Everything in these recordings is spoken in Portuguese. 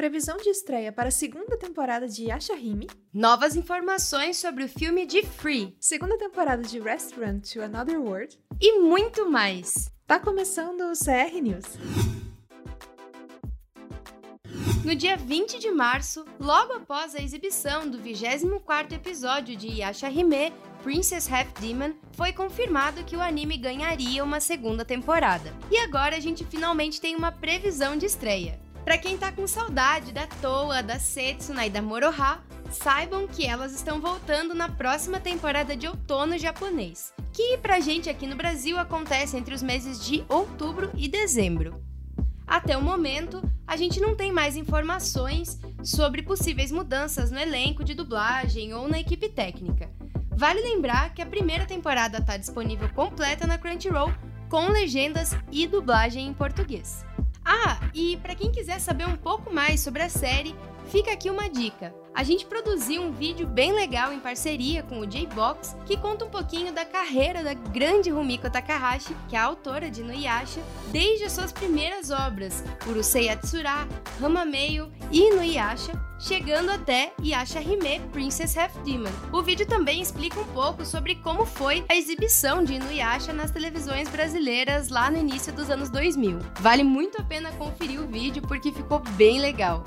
Previsão de estreia para a segunda temporada de Yashahime. Novas informações sobre o filme de Free. Segunda temporada de Restaurant to Another World. E muito mais. Tá começando o CR News. No dia 20 de março, logo após a exibição do 24º episódio de Yashahime, Princess Half Demon, foi confirmado que o anime ganharia uma segunda temporada. E agora a gente finalmente tem uma previsão de estreia. Para quem tá com saudade da Toa, da Setsuna e da Moroha, saibam que elas estão voltando na próxima temporada de outono japonês, que pra gente aqui no Brasil acontece entre os meses de outubro e dezembro. Até o momento, a gente não tem mais informações sobre possíveis mudanças no elenco de dublagem ou na equipe técnica. Vale lembrar que a primeira temporada está disponível completa na Crunchyroll com legendas e dublagem em português. Ah, e para quem quiser saber um pouco mais sobre a série, fica aqui uma dica. A gente produziu um vídeo bem legal em parceria com o J-Box que conta um pouquinho da carreira da grande Rumiko Takahashi, que é a autora de Inuyasha, desde as suas primeiras obras, Urusei Yatsura, Hamameio e Inuyasha, chegando até Yasha Hime Princess Half Demon. O vídeo também explica um pouco sobre como foi a exibição de Inuyasha nas televisões brasileiras lá no início dos anos 2000. Vale muito a pena conferir o vídeo porque ficou bem legal.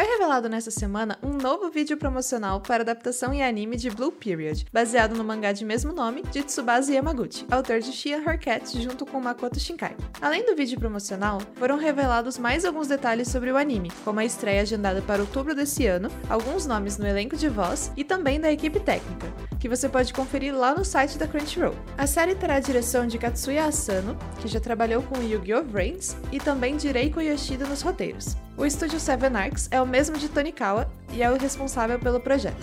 Foi revelado nessa semana um novo vídeo promocional para adaptação em anime de Blue Period, baseado no mangá de mesmo nome de Tsubasa Yamaguchi, autor de Shia Her junto com Makoto Shinkai. Além do vídeo promocional, foram revelados mais alguns detalhes sobre o anime, como a estreia agendada para outubro desse ano, alguns nomes no elenco de voz e também da equipe técnica, que você pode conferir lá no site da Crunchyroll. A série terá a direção de Katsuya Asano, que já trabalhou com Yu-Gi-Oh! Brains, e também de Reiko Yoshida nos roteiros. O estúdio Seven Arcs é o mesmo de Tonikawa e é o responsável pelo projeto.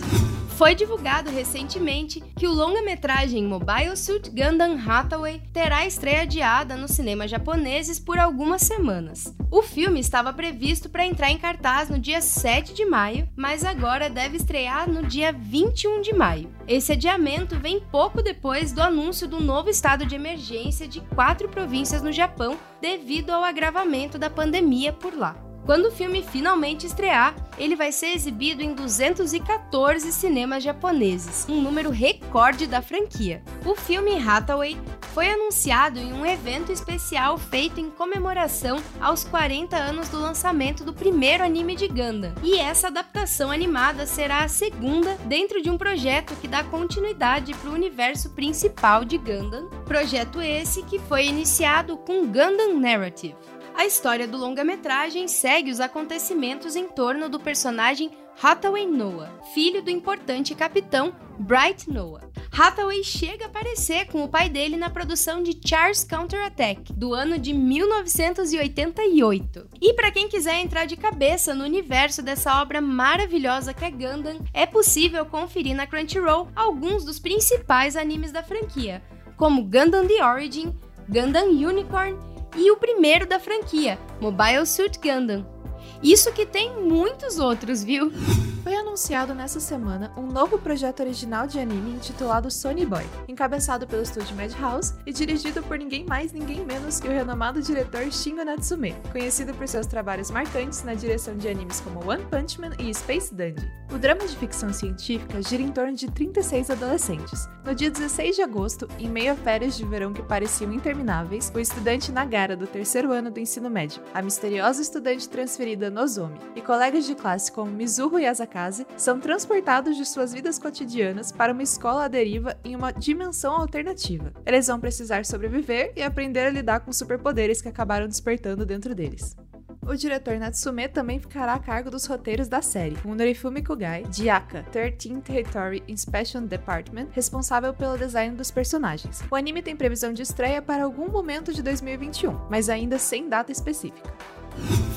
Foi divulgado recentemente que o longa-metragem Mobile Suit Gundam Hathaway terá estreia adiada nos cinemas japoneses por algumas semanas. O filme estava previsto para entrar em cartaz no dia 7 de maio, mas agora deve estrear no dia 21 de maio. Esse adiamento vem pouco depois do anúncio do novo estado de emergência de quatro províncias no Japão devido ao agravamento da pandemia por lá. Quando o filme finalmente estrear, ele vai ser exibido em 214 cinemas japoneses, um número recorde da franquia. O filme Hathaway foi anunciado em um evento especial feito em comemoração aos 40 anos do lançamento do primeiro anime de Gundam. E essa adaptação animada será a segunda dentro de um projeto que dá continuidade para o universo principal de Gundam. Projeto esse que foi iniciado com Gundam Narrative. A história do longa-metragem segue os acontecimentos em torno do personagem Hathaway Noah, filho do importante capitão Bright Noah. Hathaway chega a aparecer com o pai dele na produção de Charles Counterattack, do ano de 1988. E para quem quiser entrar de cabeça no universo dessa obra maravilhosa que é Gundam, é possível conferir na Crunchyroll alguns dos principais animes da franquia, como Gundam The Origin, Gundam Unicorn e o primeiro da franquia, Mobile Suit Gundam. Isso que tem muitos outros, viu? Foi anunciado nessa semana um novo projeto original de anime intitulado Sony Boy, encabeçado pelo estúdio Madhouse e dirigido por ninguém mais, ninguém menos que o renomado diretor Shingo Natsume, conhecido por seus trabalhos marcantes na direção de animes como One Punch Man e Space Dandy. O drama de ficção científica gira em torno de 36 adolescentes. No dia 16 de agosto, em meio a férias de verão que pareciam intermináveis, o estudante Nagara, do terceiro ano do ensino médio, a misteriosa estudante transferida Nozomi e colegas de classe como Mizuho e Asakaze são transportados de suas vidas cotidianas para uma escola à deriva em uma dimensão alternativa. Eles vão precisar sobreviver e aprender a lidar com superpoderes que acabaram despertando dentro deles. O diretor Natsume também ficará a cargo dos roteiros da série, com Norifumi Kugai, de Aka, 13 Territory Inspection Department, responsável pelo design dos personagens. O anime tem previsão de estreia para algum momento de 2021, mas ainda sem data específica.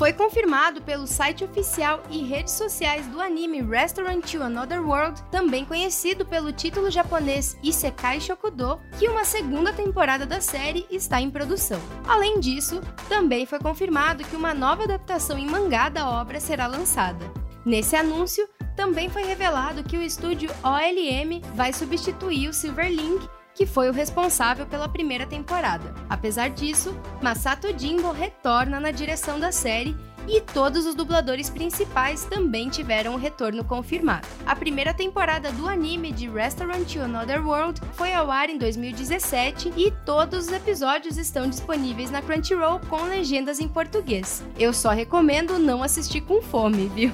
Foi confirmado pelo site oficial e redes sociais do anime Restaurant to Another World, também conhecido pelo título japonês Isekai Shokudo, que uma segunda temporada da série está em produção. Além disso, também foi confirmado que uma nova adaptação em mangá da obra será lançada. Nesse anúncio, também foi revelado que o estúdio OLM vai substituir o Silverlink que foi o responsável pela primeira temporada. Apesar disso, Masato Jimbo retorna na direção da série e todos os dubladores principais também tiveram o retorno confirmado. A primeira temporada do anime de Restaurant to Another World foi ao ar em 2017 e todos os episódios estão disponíveis na Crunchyroll com legendas em português. Eu só recomendo não assistir com fome, viu?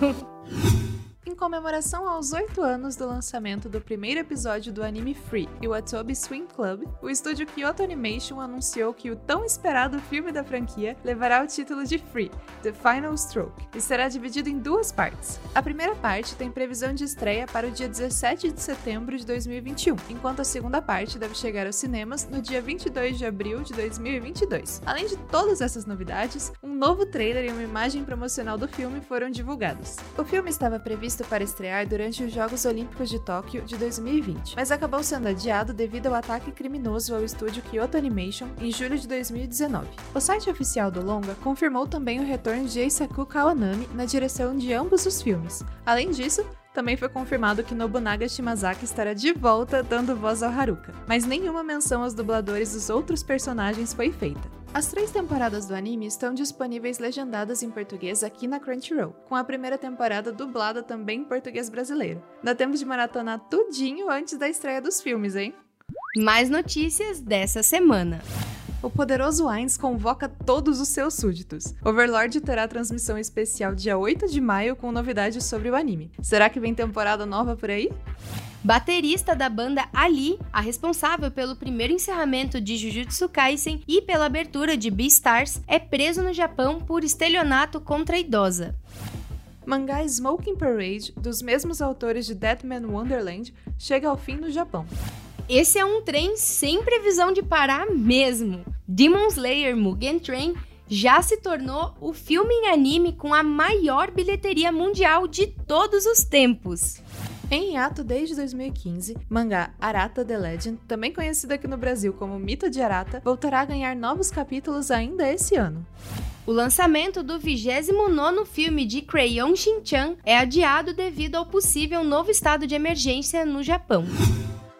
Comemoração aos 8 anos do lançamento do primeiro episódio do anime Free o Atobi Swing Club, o estúdio Kyoto Animation anunciou que o tão esperado filme da franquia levará o título de Free, The Final Stroke, e será dividido em duas partes. A primeira parte tem previsão de estreia para o dia 17 de setembro de 2021, enquanto a segunda parte deve chegar aos cinemas no dia 22 de abril de 2022. Além de todas essas novidades, um novo trailer e uma imagem promocional do filme foram divulgados. O filme estava previsto para estrear durante os Jogos Olímpicos de Tóquio de 2020, mas acabou sendo adiado devido ao ataque criminoso ao estúdio Kyoto Animation em julho de 2019. O site oficial do longa confirmou também o retorno de Eisaku Kawanami na direção de ambos os filmes. Além disso, também foi confirmado que Nobunaga Shimazaki estará de volta dando voz ao Haruka, mas nenhuma menção aos dubladores dos outros personagens foi feita. As três temporadas do anime estão disponíveis legendadas em português aqui na Crunchyroll, com a primeira temporada dublada também em português brasileiro. Dá tempo de maratonar tudinho antes da estreia dos filmes, hein? Mais notícias dessa semana o poderoso Ainz convoca todos os seus súditos. Overlord terá transmissão especial dia 8 de maio com novidades sobre o anime. Será que vem temporada nova por aí? Baterista da banda Ali, a responsável pelo primeiro encerramento de Jujutsu Kaisen e pela abertura de Beastars, é preso no Japão por estelionato contra a idosa. Mangá Smoking Parade, dos mesmos autores de Deadman Wonderland, chega ao fim no Japão. Esse é um trem sem previsão de parar mesmo. Demon Slayer Mugen Train já se tornou o filme em anime com a maior bilheteria mundial de todos os tempos. Em hiato desde 2015, mangá Arata The Legend, também conhecido aqui no Brasil como Mito de Arata, voltará a ganhar novos capítulos ainda esse ano. O lançamento do 29º filme de Crayon Shin-chan é adiado devido ao possível novo estado de emergência no Japão.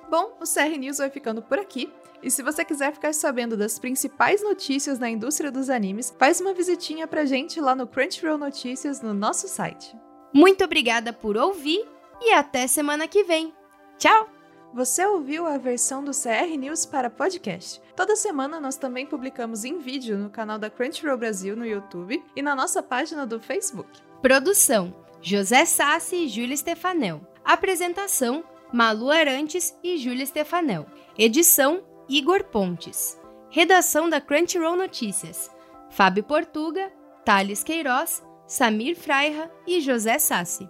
Bom, o CR News vai ficando por aqui. E se você quiser ficar sabendo das principais notícias na indústria dos animes, faz uma visitinha pra gente lá no Crunchyroll Notícias no nosso site. Muito obrigada por ouvir e até semana que vem. Tchau! Você ouviu a versão do CR News para podcast. Toda semana nós também publicamos em vídeo no canal da Crunchyroll Brasil no YouTube e na nossa página do Facebook. Produção: José Sassi e Júlia Stefanel. Apresentação: Malu Arantes e Júlia Stefanel. Edição: Igor Pontes. Redação da Crunchyroll Notícias: Fábio Portuga, Thales Queiroz, Samir Freira e José Sassi.